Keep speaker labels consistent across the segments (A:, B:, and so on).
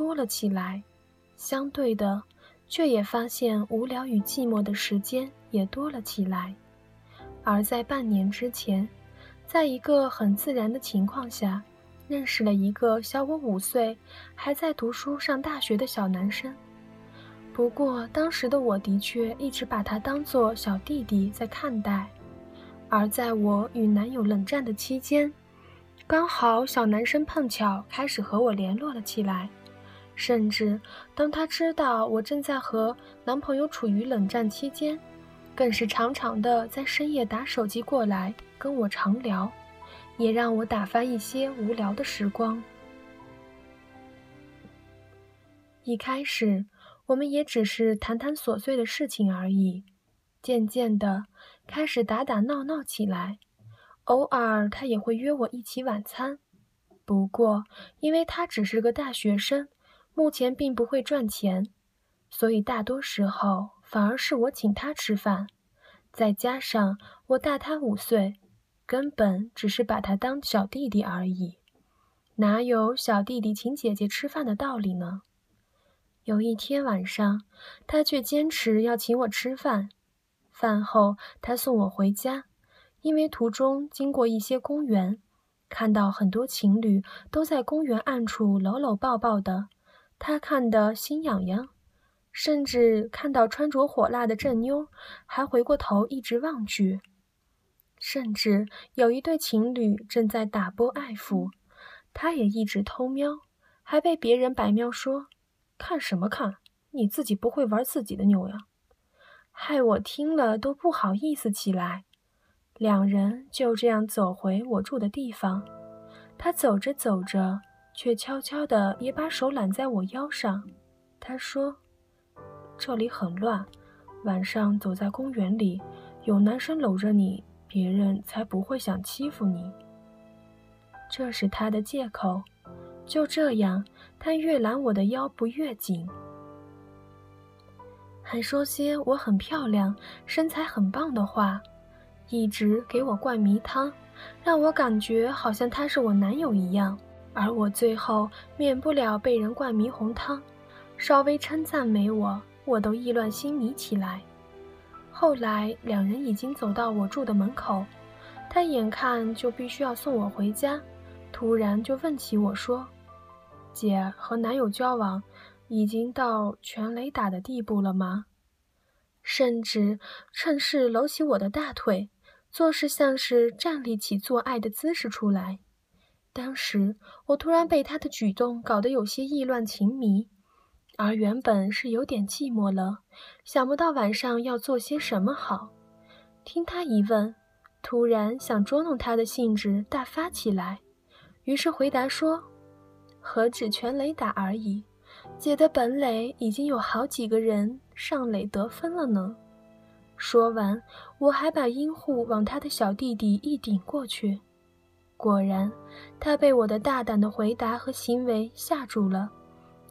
A: 多了起来，相对的，却也发现无聊与寂寞的时间也多了起来。而在半年之前，在一个很自然的情况下，认识了一个小我五岁、还在读书上大学的小男生。不过当时的我的确一直把他当做小弟弟在看待。而在我与男友冷战的期间，刚好小男生碰巧开始和我联络了起来。甚至当他知道我正在和男朋友处于冷战期间，更是常常的在深夜打手机过来跟我长聊，也让我打发一些无聊的时光。一开始，我们也只是谈谈琐碎的事情而已，渐渐的开始打打闹闹起来。偶尔他也会约我一起晚餐，不过因为他只是个大学生，目前并不会赚钱，所以大多时候。反而是我请他吃饭，再加上我大他五岁，根本只是把他当小弟弟而已，哪有小弟弟请姐姐吃饭的道理呢？有一天晚上，他却坚持要请我吃饭。饭后，他送我回家，因为途中经过一些公园，看到很多情侣都在公园暗处搂搂抱抱的，他看得心痒痒。甚至看到穿着火辣的正妞，还回过头一直望去。甚至有一对情侣正在打波爱抚，他也一直偷瞄，还被别人白瞄说：“看什么看？你自己不会玩自己的妞呀！”害我听了都不好意思起来。两人就这样走回我住的地方，他走着走着，却悄悄地也把手揽在我腰上。他说。这里很乱，晚上走在公园里，有男生搂着你，别人才不会想欺负你。这是他的借口。就这样，他越揽我的腰不越紧，还说些我很漂亮、身材很棒的话，一直给我灌迷汤，让我感觉好像他是我男友一样。而我最后免不了被人灌迷红汤，稍微称赞美我。我都意乱心迷起来。后来两人已经走到我住的门口，他眼看就必须要送我回家，突然就问起我说：“姐和男友交往，已经到全雷打的地步了吗？”甚至趁势搂起我的大腿，做事像是站立起做爱的姿势出来。当时我突然被他的举动搞得有些意乱情迷。而原本是有点寂寞了，想不到晚上要做些什么好。听他一问，突然想捉弄他的兴致大发起来，于是回答说：“何止全垒打而已，姐的本垒已经有好几个人上垒得分了呢。”说完，我还把阴户往他的小弟弟一顶过去。果然，他被我的大胆的回答和行为吓住了。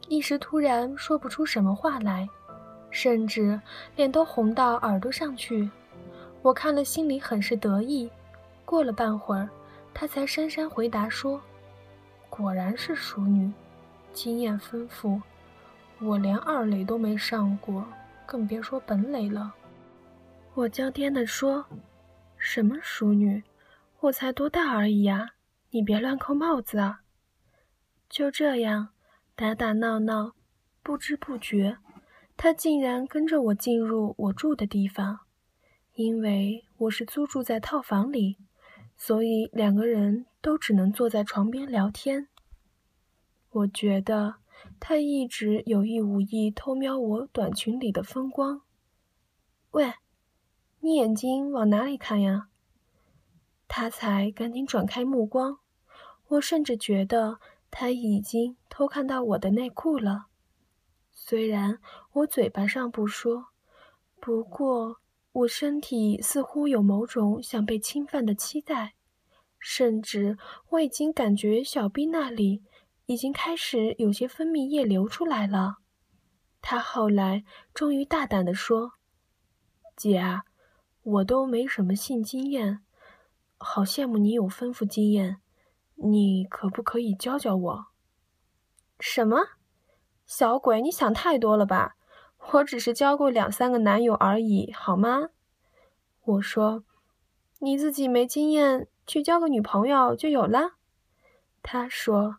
A: 一时突然说不出什么话来，甚至脸都红到耳朵上去。我看了心里很是得意。过了半会儿，他才姗姗回答说：“果然是熟女，经验丰富。我连二垒都没上过，更别说本垒了。”我娇嗲地说：“什么熟女？我才多大而已呀！你别乱扣帽子啊！”就这样。打打闹闹，不知不觉，他竟然跟着我进入我住的地方。因为我是租住在套房里，所以两个人都只能坐在床边聊天。我觉得他一直有意无意偷瞄我短裙里的风光。喂，你眼睛往哪里看呀？他才赶紧转开目光。我甚至觉得。他已经偷看到我的内裤了，虽然我嘴巴上不说，不过我身体似乎有某种想被侵犯的期待，甚至我已经感觉小臂那里已经开始有些分泌液流出来了。他后来终于大胆地说：“姐啊，我都没什么性经验，好羡慕你有丰富经验。”你可不可以教教我？什么？小鬼，你想太多了吧？我只是交过两三个男友而已，好吗？我说：“你自己没经验，去交个女朋友就有了。”他说：“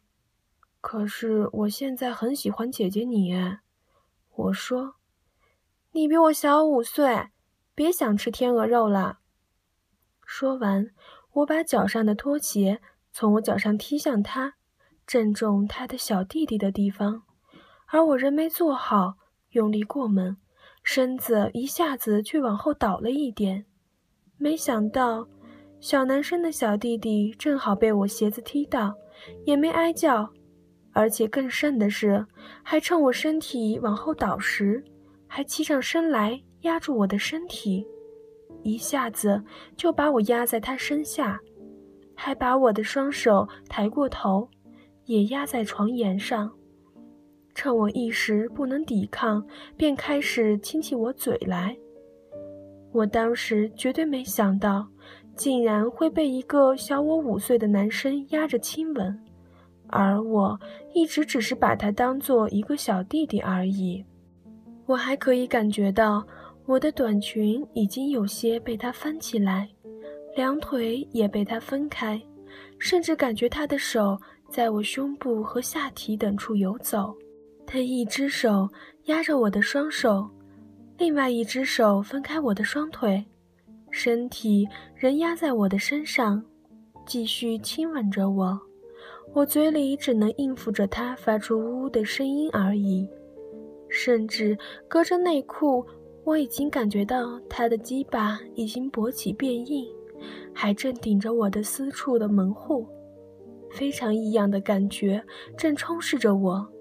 A: 可是我现在很喜欢姐姐你。”我说：“你比我小五岁，别想吃天鹅肉了。”说完，我把脚上的拖鞋从我脚上踢向他，正中他的小弟弟的地方，而我人没坐好，用力过猛，身子一下子却往后倒了一点。没想到，小男生的小弟弟正好被我鞋子踢到，也没挨叫，而且更甚的是，还趁我身体往后倒时，还起上身来压住我的身体。一下子就把我压在他身下，还把我的双手抬过头，也压在床沿上。趁我一时不能抵抗，便开始亲起我嘴来。我当时绝对没想到，竟然会被一个小我五岁的男生压着亲吻，而我一直只是把他当做一个小弟弟而已。我还可以感觉到。我的短裙已经有些被他翻起来，两腿也被他分开，甚至感觉他的手在我胸部和下体等处游走。他一只手压着我的双手，另外一只手分开我的双腿，身体仍压在我的身上，继续亲吻着我。我嘴里只能应付着他发出呜呜的声音而已，甚至隔着内裤。我已经感觉到他的鸡巴已经勃起变硬，还正顶着我的私处的门户，非常异样的感觉正充斥着我。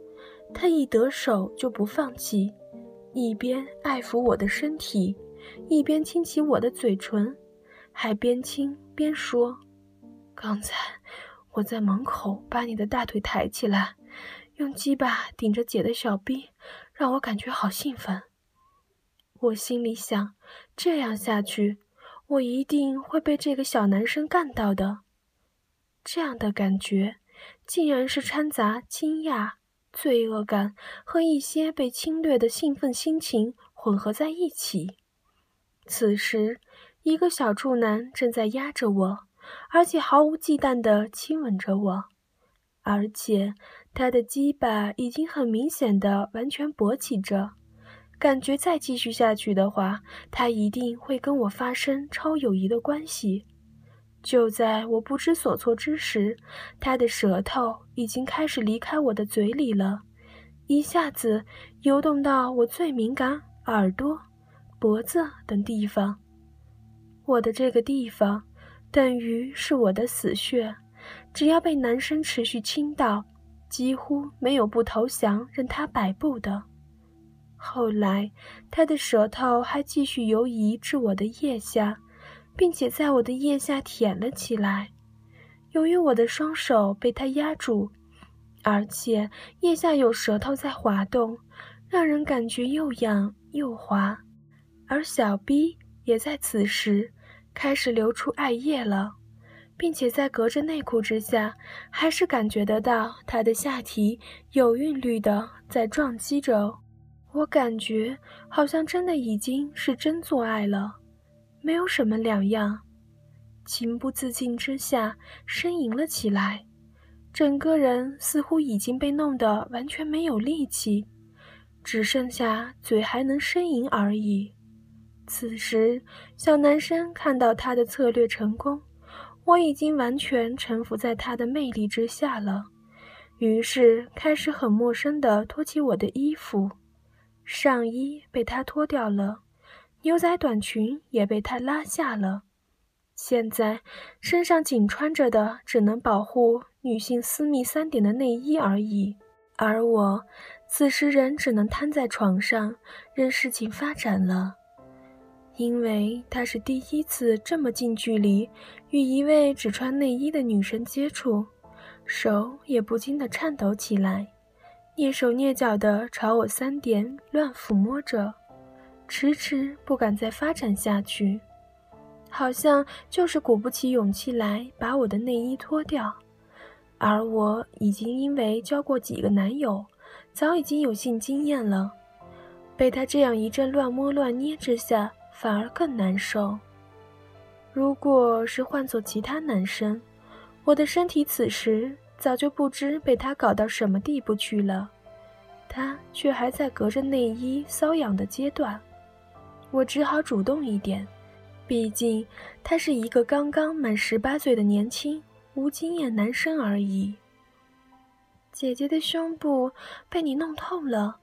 A: 他一得手就不放弃，一边爱抚我的身体，一边亲起我的嘴唇，还边亲边说：“刚才我在门口把你的大腿抬起来，用鸡巴顶着姐的小臂，让我感觉好兴奋。”我心里想，这样下去，我一定会被这个小男生干到的。这样的感觉，竟然是掺杂惊讶、罪恶感和一些被侵略的兴奋心情混合在一起。此时，一个小处男正在压着我，而且毫无忌惮地亲吻着我，而且他的鸡巴已经很明显的完全勃起着。感觉再继续下去的话，他一定会跟我发生超友谊的关系。就在我不知所措之时，他的舌头已经开始离开我的嘴里了，一下子游动到我最敏感耳朵、脖子等地方。我的这个地方，等于是我的死穴，只要被男生持续亲到，几乎没有不投降、任他摆布的。后来，他的舌头还继续游移至我的腋下，并且在我的腋下舔了起来。由于我的双手被他压住，而且腋下有舌头在滑动，让人感觉又痒又滑，而小逼也在此时开始流出艾叶了，并且在隔着内裤之下，还是感觉得到他的下体有韵律的在撞击着。我感觉好像真的已经是真做爱了，没有什么两样。情不自禁之下呻吟了起来，整个人似乎已经被弄得完全没有力气，只剩下嘴还能呻吟而已。此时，小男生看到他的策略成功，我已经完全臣服在他的魅力之下了，于是开始很陌生地脱起我的衣服。上衣被他脱掉了，牛仔短裙也被他拉下了。现在身上仅穿着的只能保护女性私密三点的内衣而已。而我此时人只能瘫在床上，任事情发展了。因为他是第一次这么近距离与一位只穿内衣的女生接触，手也不禁地颤抖起来。蹑手蹑脚地朝我三点乱抚摸着，迟迟不敢再发展下去，好像就是鼓不起勇气来把我的内衣脱掉。而我已经因为交过几个男友，早已经有性经验了，被他这样一阵乱摸乱捏之下，反而更难受。如果是换做其他男生，我的身体此时早就不知被他搞到什么地步去了，他却还在隔着内衣瘙痒的阶段，我只好主动一点，毕竟他是一个刚刚满十八岁的年轻无经验男生而已。姐姐的胸部被你弄痛了，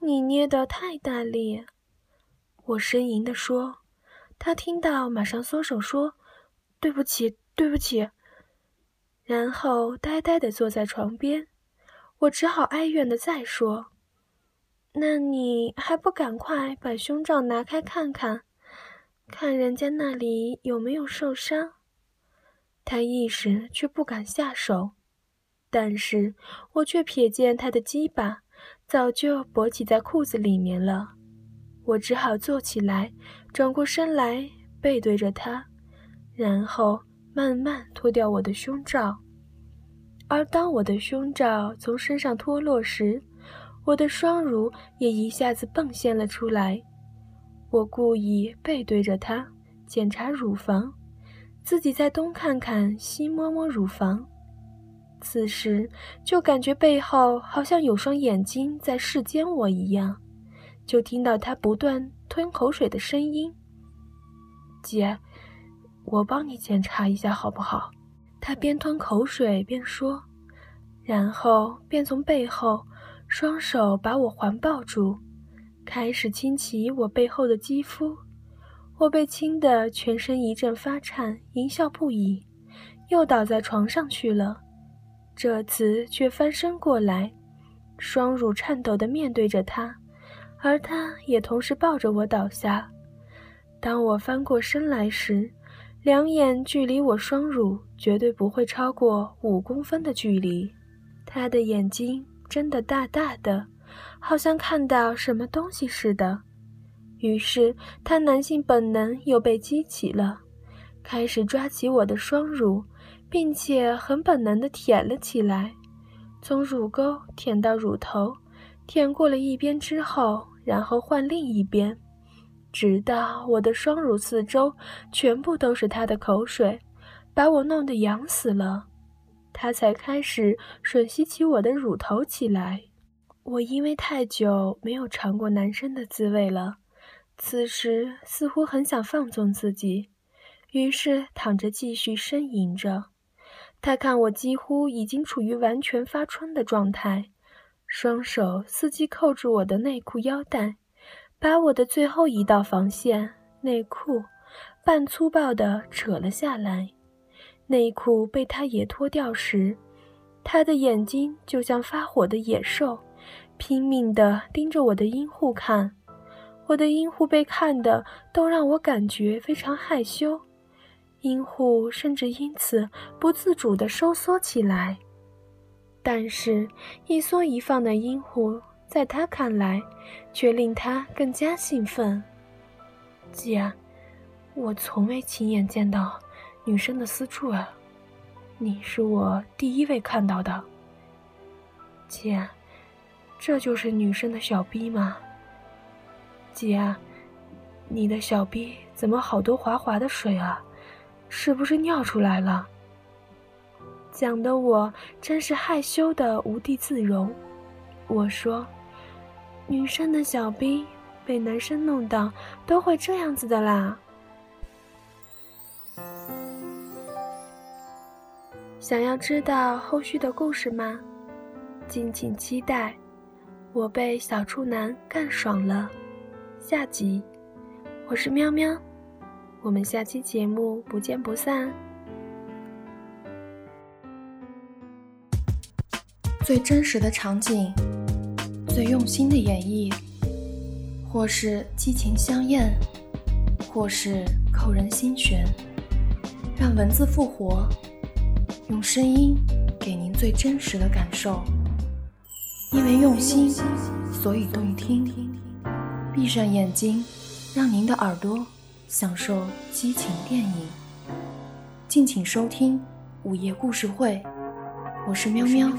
A: 你捏得太大力。我呻吟地说，他听到马上缩手说：“对不起，对不起。”然后呆呆地坐在床边。我只好哀怨地再说：“那你还不赶快把胸罩拿开看看，看人家那里有没有受伤？”他一时却不敢下手。但是我却瞥见他的鸡巴早就勃起在裤子里面了，我只好坐起来，转过身来背对着他，然后慢慢脱掉我的胸罩。而当我的胸罩从身上脱落时，我的双乳也一下子迸现了出来。我故意背对着他检查乳房，自己再东看看西摸摸乳房。此时就感觉背后好像有双眼睛在视奸我一样，就听到他不断吞口水的声音。姐，我帮你检查一下好不好？他边吞口水边说，然后便从背后双手把我环抱住，开始亲起我背后的肌肤。我被亲得全身一阵发颤，淫笑不已，又倒在床上去了。这次却翻身过来，双乳颤抖地面对着他，而他也同时抱着我倒下。当我翻过身来时，两眼距离我双乳绝对不会超过五公分的距离。他的眼睛睁得大大的，好像看到什么东西似的。于是他男性本能又被激起了，开始抓起我的双乳。并且很本能地舔了起来，从乳沟舔到乳头，舔过了一边之后，然后换另一边，直到我的双乳四周全部都是他的口水，把我弄得痒死了，他才开始吮吸起我的乳头起来。我因为太久没有尝过男生的滋味了，此时似乎很想放纵自己，于是躺着继续呻吟着。他看我几乎已经处于完全发春的状态，双手伺机扣住我的内裤腰带，把我的最后一道防线内裤半粗暴地扯了下来。内裤被他也脱掉时，他的眼睛就像发火的野兽，拼命地盯着我的阴户看。我的阴户被看的都让我感觉非常害羞。阴户甚至因此不自主地收缩起来，但是，一缩一放的阴户在他看来，却令他更加兴奋。姐，我从未亲眼见到女生的私处啊，你是我第一位看到的。姐，这就是女生的小逼吗？姐，你的小逼怎么好多滑滑的水啊？是不是尿出来了？讲的我真是害羞的无地自容。我说，女生的小兵被男生弄到都会这样子的啦。想要知道后续的故事吗？敬请期待。我被小处男干爽了，下集。我是喵喵。我们下期节目不见不散。
B: 最真实的场景，最用心的演绎，或是激情相艳，或是扣人心弦，让文字复活，用声音给您最真实的感受。因为用心，所以动听。闭上眼睛，让您的耳朵。享受激情电影，敬请收听午夜故事会，我是喵喵。